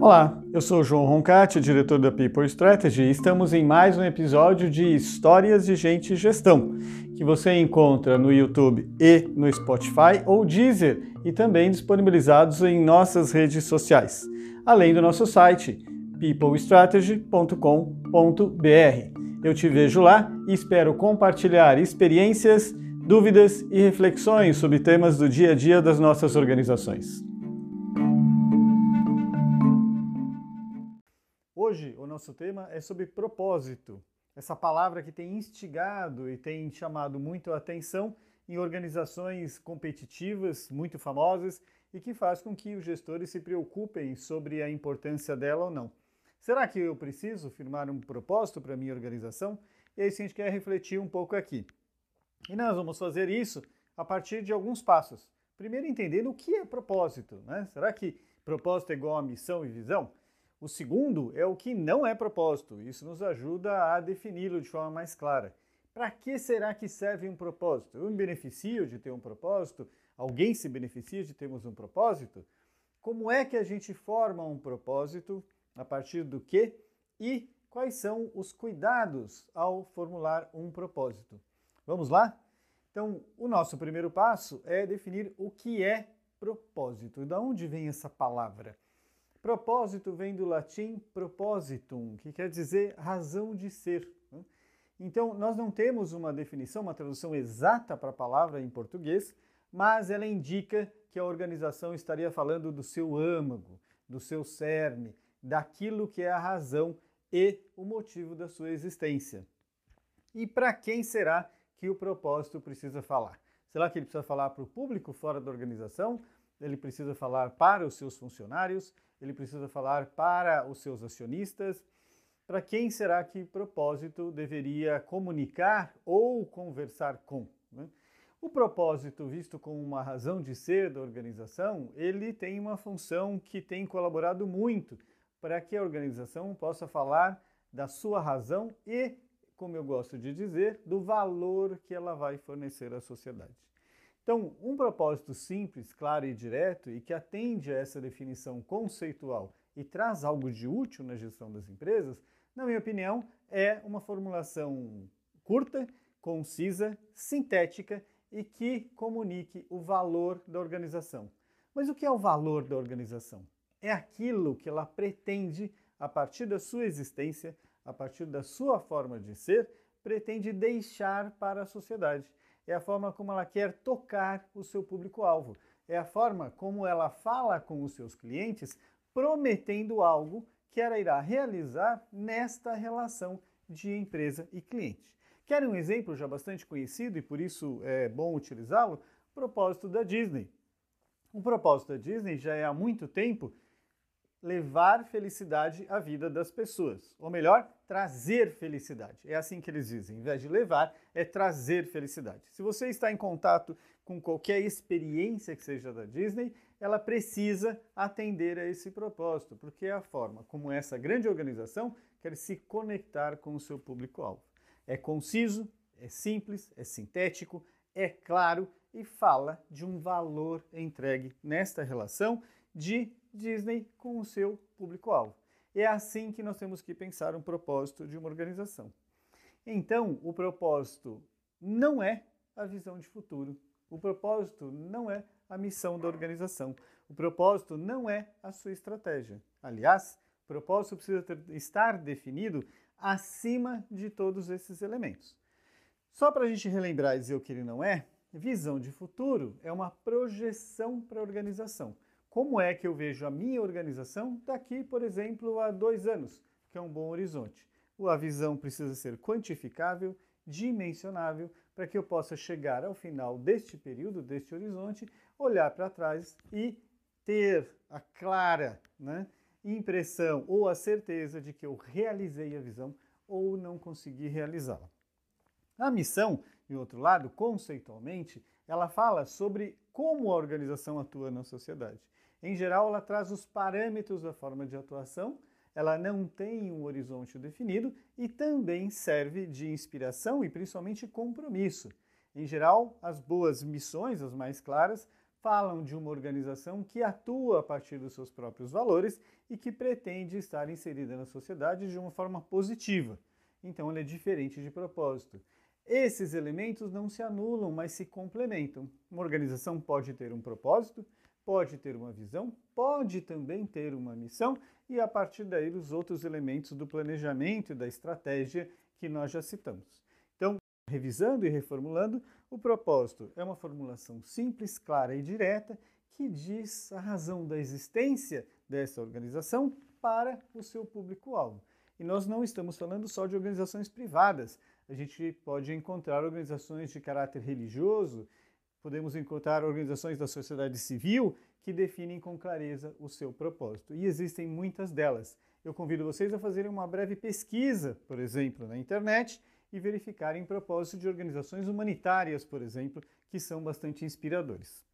Olá, eu sou João Roncati, diretor da People Strategy, e estamos em mais um episódio de Histórias de Gente e Gestão, que você encontra no YouTube e no Spotify ou Deezer e também disponibilizados em nossas redes sociais, além do nosso site peoplestrategy.com.br. Eu te vejo lá e espero compartilhar experiências, dúvidas e reflexões sobre temas do dia a dia das nossas organizações. Hoje o nosso tema é sobre propósito, essa palavra que tem instigado e tem chamado muito a atenção em organizações competitivas muito famosas e que faz com que os gestores se preocupem sobre a importância dela ou não. Será que eu preciso firmar um propósito para minha organização? E é isso a gente quer refletir um pouco aqui. E nós vamos fazer isso a partir de alguns passos. Primeiro, entendendo o que é propósito. Né? Será que propósito é igual a missão e visão? O segundo é o que não é propósito. Isso nos ajuda a defini-lo de forma mais clara. Para que será que serve um propósito? Eu me beneficio de ter um propósito? Alguém se beneficia de termos um propósito? Como é que a gente forma um propósito? A partir do que? E quais são os cuidados ao formular um propósito? Vamos lá? Então, o nosso primeiro passo é definir o que é propósito. Da onde vem essa palavra? Propósito vem do latim propositum, que quer dizer razão de ser. Né? Então, nós não temos uma definição, uma tradução exata para a palavra em português, mas ela indica que a organização estaria falando do seu âmago, do seu cerne, daquilo que é a razão e o motivo da sua existência. E para quem será que o propósito precisa falar? Será que ele precisa falar para o público fora da organização? Ele precisa falar para os seus funcionários? ele precisa falar para os seus acionistas. Para quem será que propósito deveria comunicar ou conversar com? Né? O propósito, visto como uma razão de ser da organização, ele tem uma função que tem colaborado muito para que a organização possa falar da sua razão e, como eu gosto de dizer, do valor que ela vai fornecer à sociedade. Então, um propósito simples, claro e direto e que atende a essa definição conceitual e traz algo de útil na gestão das empresas, na minha opinião, é uma formulação curta, concisa, sintética e que comunique o valor da organização. Mas o que é o valor da organização? É aquilo que ela pretende, a partir da sua existência, a partir da sua forma de ser, pretende deixar para a sociedade é a forma como ela quer tocar o seu público-alvo, é a forma como ela fala com os seus clientes, prometendo algo que ela irá realizar nesta relação de empresa e cliente. Quer um exemplo já bastante conhecido e por isso é bom utilizá-lo? Propósito da Disney. O propósito da Disney já é há muito tempo levar felicidade à vida das pessoas. Ou melhor, trazer felicidade. É assim que eles dizem. Em vez de levar, é trazer felicidade. Se você está em contato com qualquer experiência que seja da Disney, ela precisa atender a esse propósito, porque é a forma como essa grande organização quer se conectar com o seu público-alvo. É conciso, é simples, é sintético, é claro e fala de um valor entregue nesta relação de Disney com o seu público-alvo. É assim que nós temos que pensar um propósito de uma organização. Então, o propósito não é a visão de futuro. O propósito não é a missão da organização. O propósito não é a sua estratégia. Aliás, o propósito precisa ter, estar definido acima de todos esses elementos. Só para a gente relembrar e dizer o que ele não é, visão de futuro é uma projeção para a organização como é que eu vejo a minha organização daqui, por exemplo, a dois anos, que é um bom horizonte. A visão precisa ser quantificável, dimensionável, para que eu possa chegar ao final deste período, deste horizonte, olhar para trás e ter a clara né, impressão ou a certeza de que eu realizei a visão ou não consegui realizá-la. A missão, em outro lado, conceitualmente, ela fala sobre como a organização atua na sociedade. Em geral, ela traz os parâmetros da forma de atuação, ela não tem um horizonte definido e também serve de inspiração e principalmente compromisso. Em geral, as boas missões, as mais claras, falam de uma organização que atua a partir dos seus próprios valores e que pretende estar inserida na sociedade de uma forma positiva. Então, ela é diferente de propósito. Esses elementos não se anulam, mas se complementam. Uma organização pode ter um propósito, pode ter uma visão, pode também ter uma missão e a partir daí os outros elementos do planejamento e da estratégia que nós já citamos. Então, revisando e reformulando, o propósito é uma formulação simples, clara e direta que diz a razão da existência dessa organização para o seu público-alvo. E nós não estamos falando só de organizações privadas. A gente pode encontrar organizações de caráter religioso, podemos encontrar organizações da sociedade civil que definem com clareza o seu propósito. E existem muitas delas. Eu convido vocês a fazerem uma breve pesquisa, por exemplo, na internet e verificarem propósitos de organizações humanitárias, por exemplo, que são bastante inspiradores.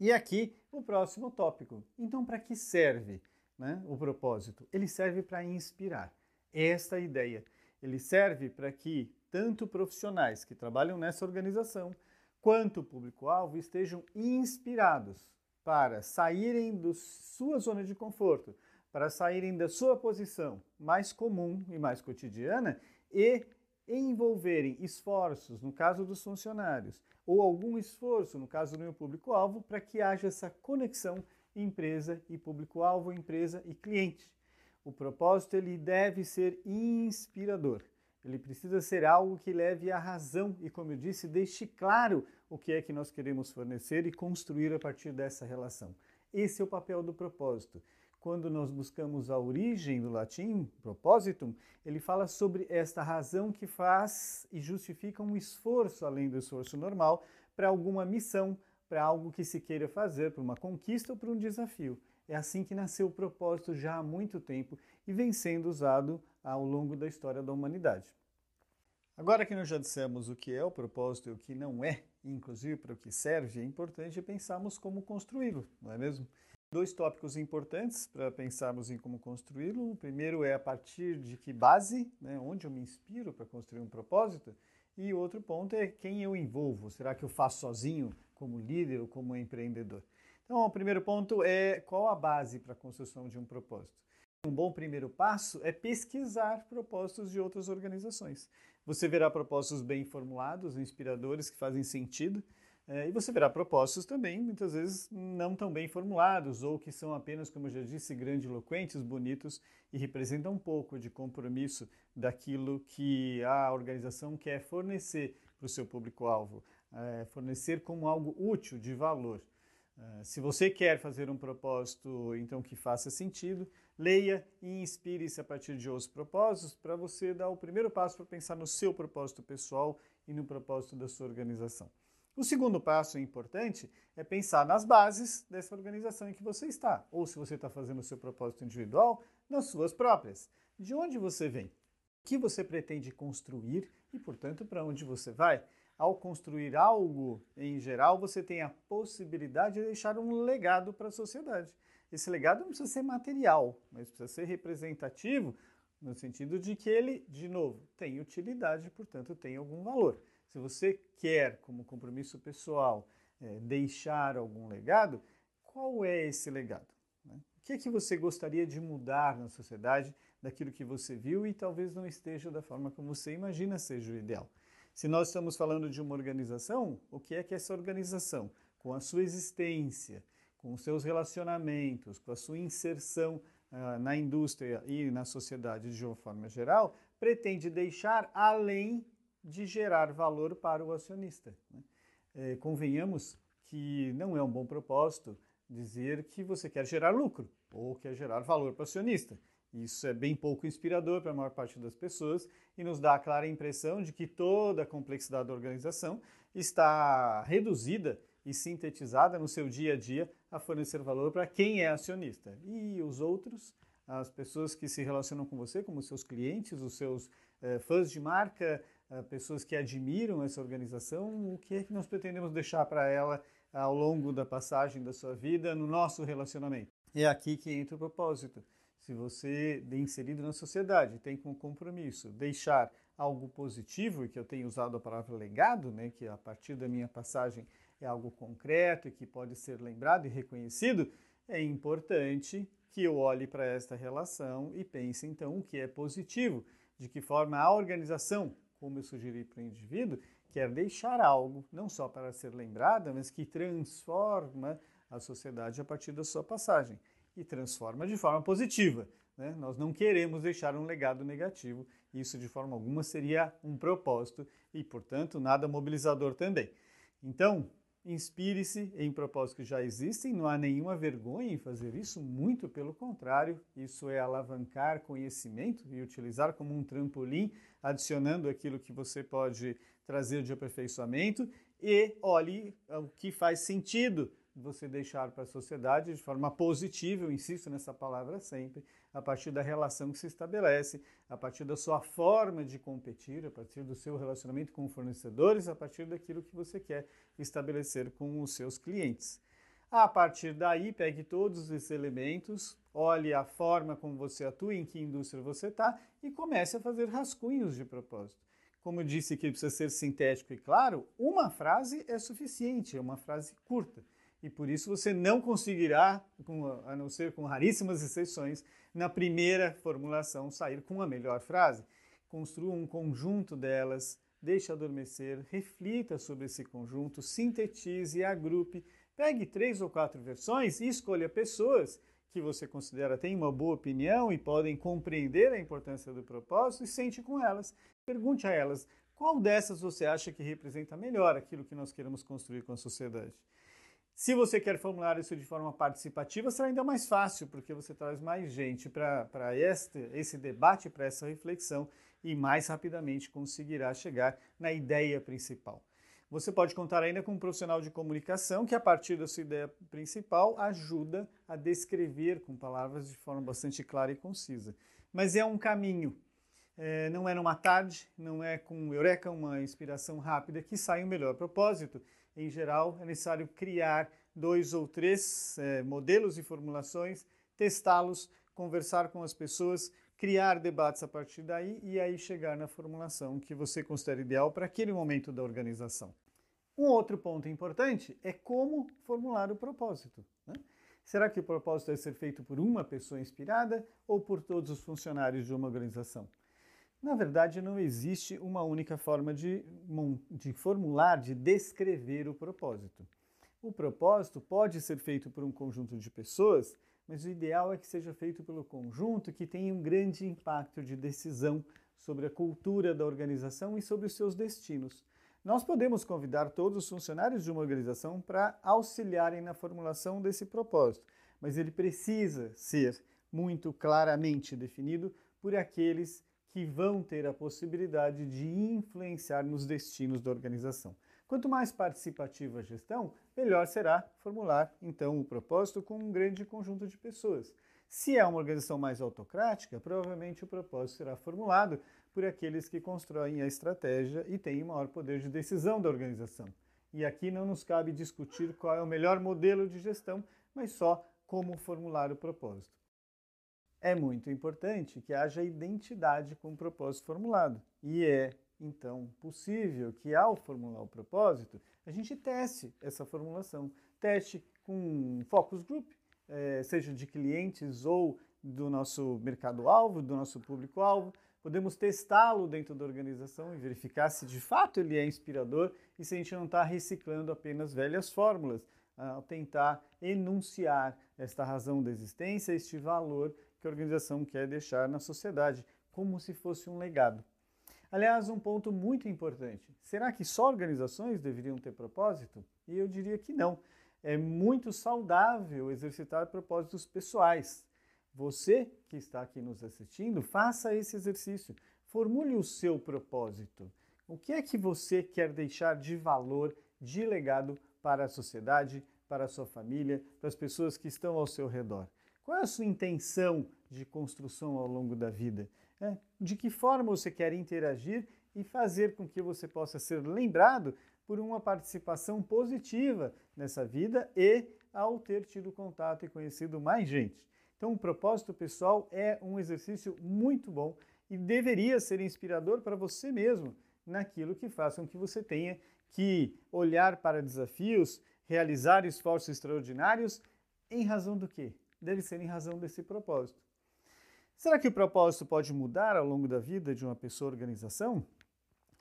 E aqui o próximo tópico. Então, para que serve né, o propósito? Ele serve para inspirar. Esta é ideia. Ele serve para que tanto profissionais que trabalham nessa organização quanto o público-alvo estejam inspirados para saírem da sua zona de conforto, para saírem da sua posição mais comum e mais cotidiana e envolverem esforços, no caso dos funcionários, ou algum esforço, no caso do meu público-alvo, para que haja essa conexão empresa e público-alvo, empresa e cliente. O propósito ele deve ser inspirador. Ele precisa ser algo que leve à razão e, como eu disse, deixe claro o que é que nós queremos fornecer e construir a partir dessa relação. Esse é o papel do propósito. Quando nós buscamos a origem do latim, propositum, ele fala sobre esta razão que faz e justifica um esforço além do esforço normal para alguma missão, para algo que se queira fazer, para uma conquista ou para um desafio. É assim que nasceu o propósito já há muito tempo e vem sendo usado ao longo da história da humanidade. Agora que nós já dissemos o que é o propósito e o que não é, inclusive para o que serve, é importante pensarmos como construí-lo, não é mesmo? Dois tópicos importantes para pensarmos em como construí-lo. O primeiro é a partir de que base, né, onde eu me inspiro para construir um propósito. E outro ponto é quem eu envolvo. Será que eu faço sozinho, como líder ou como empreendedor? Então, o primeiro ponto é qual a base para a construção de um propósito. Um bom primeiro passo é pesquisar propósitos de outras organizações. Você verá propósitos bem formulados, inspiradores, que fazem sentido, é, e você verá propósitos também, muitas vezes, não tão bem formulados, ou que são apenas, como eu já disse, grandiloquentes, bonitos e representam um pouco de compromisso daquilo que a organização quer fornecer para o seu público-alvo, é, fornecer como algo útil, de valor. Uh, se você quer fazer um propósito, então que faça sentido, leia e inspire-se a partir de outros propósitos para você dar o primeiro passo para pensar no seu propósito pessoal e no propósito da sua organização. O segundo passo importante é pensar nas bases dessa organização em que você está, ou se você está fazendo o seu propósito individual, nas suas próprias. De onde você vem? O que você pretende construir e, portanto, para onde você vai? Ao construir algo em geral, você tem a possibilidade de deixar um legado para a sociedade. Esse legado não precisa ser material, mas precisa ser representativo no sentido de que ele, de novo, tem utilidade, portanto, tem algum valor. Se você quer, como compromisso pessoal, é, deixar algum legado, qual é esse legado? Né? O que é que você gostaria de mudar na sociedade daquilo que você viu e talvez não esteja da forma como você imagina seja o ideal? Se nós estamos falando de uma organização, o que é que essa organização, com a sua existência, com os seus relacionamentos, com a sua inserção uh, na indústria e na sociedade de uma forma geral, pretende deixar além de gerar valor para o acionista. Né? É, convenhamos que não é um bom propósito dizer que você quer gerar lucro ou quer gerar valor para o acionista. Isso é bem pouco inspirador para a maior parte das pessoas e nos dá a clara impressão de que toda a complexidade da organização está reduzida e sintetizada no seu dia a dia a fornecer valor para quem é acionista. E os outros, as pessoas que se relacionam com você, como seus clientes, os seus eh, fãs de marca, eh, pessoas que admiram essa organização, o que é que nós pretendemos deixar para ela ao longo da passagem da sua vida no nosso relacionamento? É aqui que entra o propósito se você é inserido na sociedade tem como compromisso deixar algo positivo, e que eu tenho usado a palavra legado, né, que a partir da minha passagem é algo concreto e que pode ser lembrado e reconhecido, é importante que eu olhe para esta relação e pense então o que é positivo, de que forma a organização, como eu sugeri para o indivíduo, quer deixar algo, não só para ser lembrada, mas que transforma a sociedade a partir da sua passagem e transforma de forma positiva. Né? Nós não queremos deixar um legado negativo, isso de forma alguma seria um propósito e, portanto, nada mobilizador também. Então, Inspire-se em propósitos que já existem, não há nenhuma vergonha em fazer isso, muito pelo contrário, isso é alavancar conhecimento e utilizar como um trampolim, adicionando aquilo que você pode trazer de aperfeiçoamento e olhe o que faz sentido você deixar para a sociedade de forma positiva, eu insisto nessa palavra sempre, a partir da relação que se estabelece, a partir da sua forma de competir, a partir do seu relacionamento com fornecedores, a partir daquilo que você quer estabelecer com os seus clientes. A partir daí, pegue todos esses elementos, olhe a forma como você atua, em que indústria você está e comece a fazer rascunhos de propósito. Como eu disse que precisa ser sintético e claro, uma frase é suficiente, é uma frase curta e por isso você não conseguirá, a não ser com raríssimas exceções, na primeira formulação sair com a melhor frase. Construa um conjunto delas, deixe adormecer, reflita sobre esse conjunto, sintetize, agrupe, pegue três ou quatro versões e escolha pessoas que você considera têm uma boa opinião e podem compreender a importância do propósito e sente com elas. Pergunte a elas qual dessas você acha que representa melhor aquilo que nós queremos construir com a sociedade. Se você quer formular isso de forma participativa, será ainda mais fácil, porque você traz mais gente para este, esse debate, para essa reflexão e mais rapidamente conseguirá chegar na ideia principal. Você pode contar ainda com um profissional de comunicação que, a partir da sua ideia principal, ajuda a descrever com palavras de forma bastante clara e concisa. Mas é um caminho. É, não é numa tarde, não é com eureka, uma inspiração rápida que sai o melhor propósito em geral, é necessário criar dois ou três é, modelos e formulações, testá-los, conversar com as pessoas, criar debates a partir daí e aí chegar na formulação que você considera ideal para aquele momento da organização. Um outro ponto importante é como formular o propósito. Né? Será que o propósito deve ser feito por uma pessoa inspirada ou por todos os funcionários de uma organização? Na verdade, não existe uma única forma de, de formular, de descrever o propósito. O propósito pode ser feito por um conjunto de pessoas, mas o ideal é que seja feito pelo conjunto que tenha um grande impacto de decisão sobre a cultura da organização e sobre os seus destinos. Nós podemos convidar todos os funcionários de uma organização para auxiliarem na formulação desse propósito, mas ele precisa ser muito claramente definido por aqueles que vão ter a possibilidade de influenciar nos destinos da organização. Quanto mais participativa a gestão, melhor será formular então o propósito com um grande conjunto de pessoas. Se é uma organização mais autocrática, provavelmente o propósito será formulado por aqueles que constroem a estratégia e têm maior poder de decisão da organização. E aqui não nos cabe discutir qual é o melhor modelo de gestão, mas só como formular o propósito é muito importante que haja identidade com o propósito formulado. E é, então, possível que, ao formular o propósito, a gente teste essa formulação. Teste com focus group, é, seja de clientes ou do nosso mercado-alvo, do nosso público-alvo. Podemos testá-lo dentro da organização e verificar se de fato ele é inspirador e se a gente não está reciclando apenas velhas fórmulas, ao tentar enunciar esta razão da existência, este valor que a organização quer deixar na sociedade, como se fosse um legado. Aliás, um ponto muito importante: será que só organizações deveriam ter propósito? E eu diria que não. É muito saudável exercitar propósitos pessoais. Você que está aqui nos assistindo, faça esse exercício. Formule o seu propósito. O que é que você quer deixar de valor, de legado para a sociedade, para a sua família, para as pessoas que estão ao seu redor? Qual é a sua intenção de construção ao longo da vida? É, de que forma você quer interagir e fazer com que você possa ser lembrado por uma participação positiva nessa vida e ao ter tido contato e conhecido mais gente. Então, o propósito pessoal é um exercício muito bom e deveria ser inspirador para você mesmo naquilo que faça com que você tenha que olhar para desafios, realizar esforços extraordinários em razão do quê? Deve ser em razão desse propósito. Será que o propósito pode mudar ao longo da vida de uma pessoa ou organização?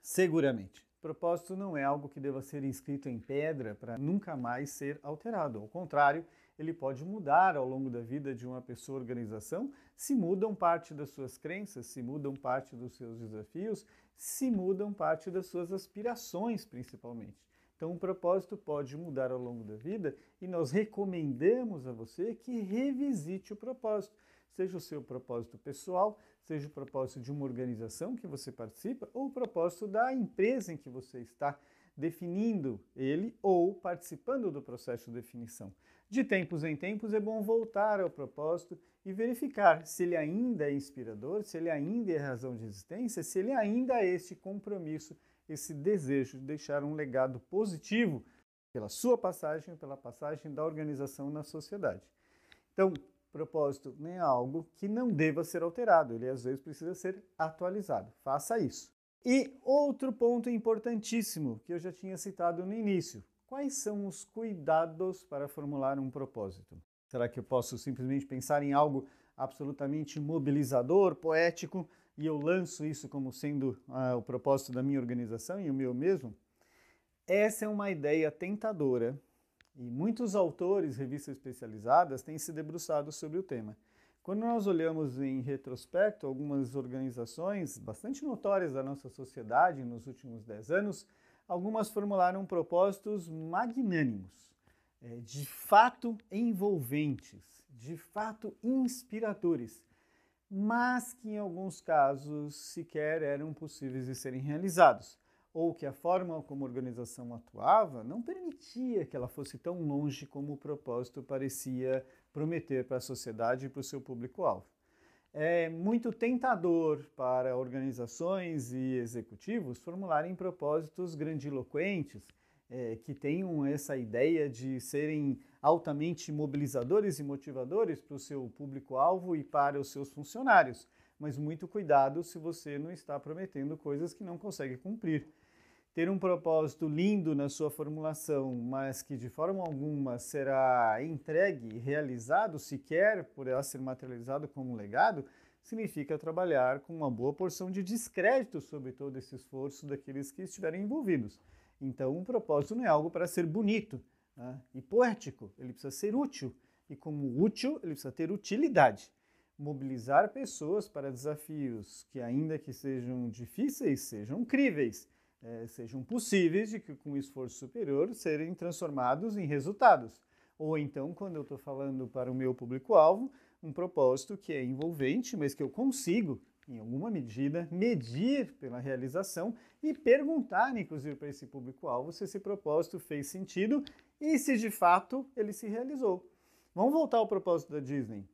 Seguramente. Propósito não é algo que deva ser inscrito em pedra para nunca mais ser alterado. Ao contrário, ele pode mudar ao longo da vida de uma pessoa ou organização se mudam parte das suas crenças, se mudam parte dos seus desafios, se mudam parte das suas aspirações, principalmente. Então, o propósito pode mudar ao longo da vida e nós recomendamos a você que revisite o propósito, seja o seu propósito pessoal, seja o propósito de uma organização que você participa ou o propósito da empresa em que você está definindo ele ou participando do processo de definição. De tempos em tempos é bom voltar ao propósito e verificar se ele ainda é inspirador, se ele ainda é razão de existência, se ele ainda é este compromisso, esse desejo de deixar um legado positivo pela sua passagem, pela passagem da organização na sociedade. Então, propósito nem é algo que não deva ser alterado, ele às vezes precisa ser atualizado. Faça isso. E outro ponto importantíssimo que eu já tinha citado no início: quais são os cuidados para formular um propósito? Será que eu posso simplesmente pensar em algo absolutamente mobilizador, poético, e eu lanço isso como sendo ah, o propósito da minha organização e o meu mesmo? Essa é uma ideia tentadora e muitos autores, revistas especializadas, têm se debruçado sobre o tema. Quando nós olhamos em retrospecto algumas organizações bastante notórias da nossa sociedade nos últimos dez anos, algumas formularam propósitos magnânimos, é, de fato envolventes, de fato inspiradores, mas que em alguns casos sequer eram possíveis de serem realizados ou que a forma como a organização atuava não permitia que ela fosse tão longe como o propósito parecia prometer para a sociedade e para o seu público-alvo. É muito tentador para organizações e executivos formularem propósitos grandiloquentes é, que tenham essa ideia de serem altamente mobilizadores e motivadores para o seu público-alvo e para os seus funcionários. Mas muito cuidado se você não está prometendo coisas que não consegue cumprir ter um propósito lindo na sua formulação, mas que de forma alguma será entregue, realizado, sequer por ela ser materializado como legado, significa trabalhar com uma boa porção de descrédito sobre todo esse esforço daqueles que estiverem envolvidos. Então, um propósito não é algo para ser bonito né? e poético, ele precisa ser útil. E como útil, ele precisa ter utilidade. Mobilizar pessoas para desafios que, ainda que sejam difíceis, sejam críveis é, sejam possíveis de que com esforço superior serem transformados em resultados. Ou então, quando eu estou falando para o meu público-alvo, um propósito que é envolvente, mas que eu consigo, em alguma medida, medir pela realização e perguntar, inclusive, para esse público-alvo se esse propósito fez sentido e se de fato ele se realizou. Vamos voltar ao propósito da Disney.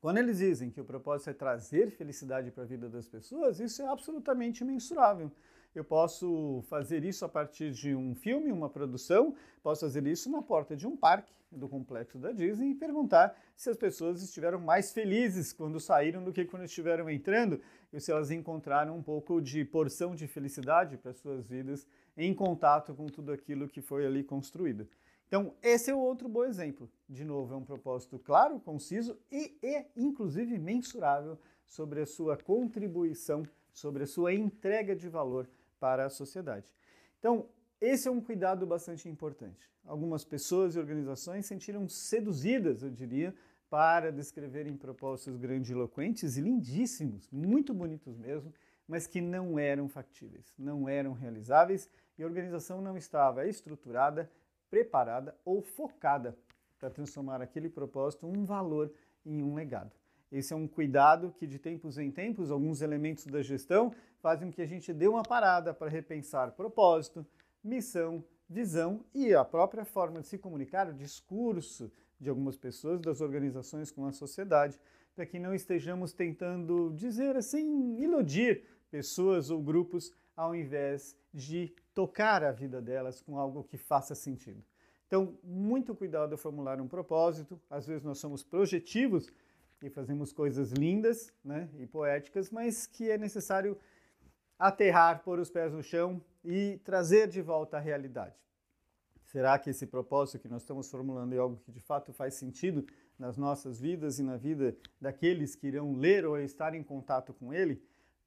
Quando eles dizem que o propósito é trazer felicidade para a vida das pessoas, isso é absolutamente mensurável. Eu posso fazer isso a partir de um filme, uma produção, posso fazer isso na porta de um parque do complexo da Disney e perguntar se as pessoas estiveram mais felizes quando saíram do que quando estiveram entrando e se elas encontraram um pouco de porção de felicidade para suas vidas em contato com tudo aquilo que foi ali construído. Então, esse é outro bom exemplo. De novo, é um propósito claro, conciso e, e inclusive mensurável sobre a sua contribuição, sobre a sua entrega de valor para a sociedade. Então, esse é um cuidado bastante importante. Algumas pessoas e organizações sentiram seduzidas, eu diria, para descreverem propósitos grandiloquentes e lindíssimos, muito bonitos mesmo, mas que não eram factíveis, não eram realizáveis e a organização não estava estruturada, preparada ou focada para transformar aquele propósito um valor em um legado. Esse é um cuidado que, de tempos em tempos, alguns elementos da gestão fazem com que a gente dê uma parada para repensar propósito, missão, visão e a própria forma de se comunicar, o discurso de algumas pessoas, das organizações com a sociedade, para que não estejamos tentando dizer assim, iludir pessoas ou grupos ao invés de tocar a vida delas com algo que faça sentido. Então, muito cuidado ao formular um propósito. Às vezes nós somos projetivos e fazemos coisas lindas né, e poéticas, mas que é necessário aterrar, pôr os pés no chão e trazer de volta a realidade. Será que esse propósito que nós estamos formulando é algo que de fato faz sentido nas nossas vidas e na vida daqueles que irão ler ou estar em contato com ele?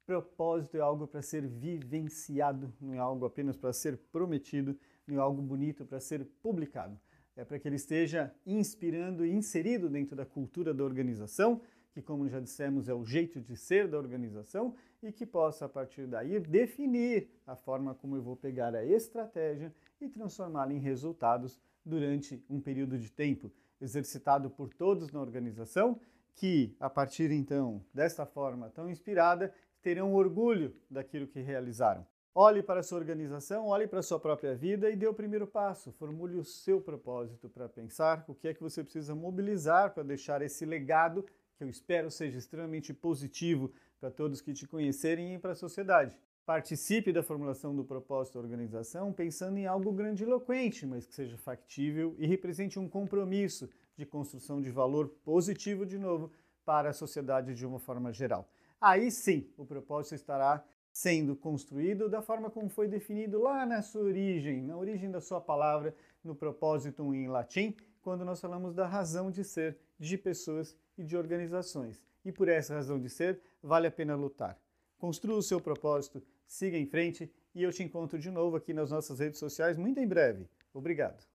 Propósito é algo para ser vivenciado, não é algo apenas para ser prometido, não é algo bonito para ser publicado. É para que ele esteja inspirando e inserido dentro da cultura da organização, que, como já dissemos, é o jeito de ser da organização, e que possa, a partir daí, definir a forma como eu vou pegar a estratégia e transformá-la em resultados durante um período de tempo, exercitado por todos na organização, que, a partir então desta forma tão inspirada, terão orgulho daquilo que realizaram. Olhe para a sua organização, olhe para a sua própria vida e dê o primeiro passo. Formule o seu propósito para pensar o que é que você precisa mobilizar para deixar esse legado, que eu espero seja extremamente positivo para todos que te conhecerem e para a sociedade. Participe da formulação do propósito da organização pensando em algo grandiloquente, mas que seja factível e represente um compromisso de construção de valor positivo, de novo, para a sociedade de uma forma geral. Aí sim, o propósito estará sendo construído da forma como foi definido lá na sua origem, na origem da sua palavra, no propósito em latim, quando nós falamos da razão de ser de pessoas e de organizações. E por essa razão de ser, vale a pena lutar. Construa o seu propósito, siga em frente e eu te encontro de novo aqui nas nossas redes sociais muito em breve. Obrigado.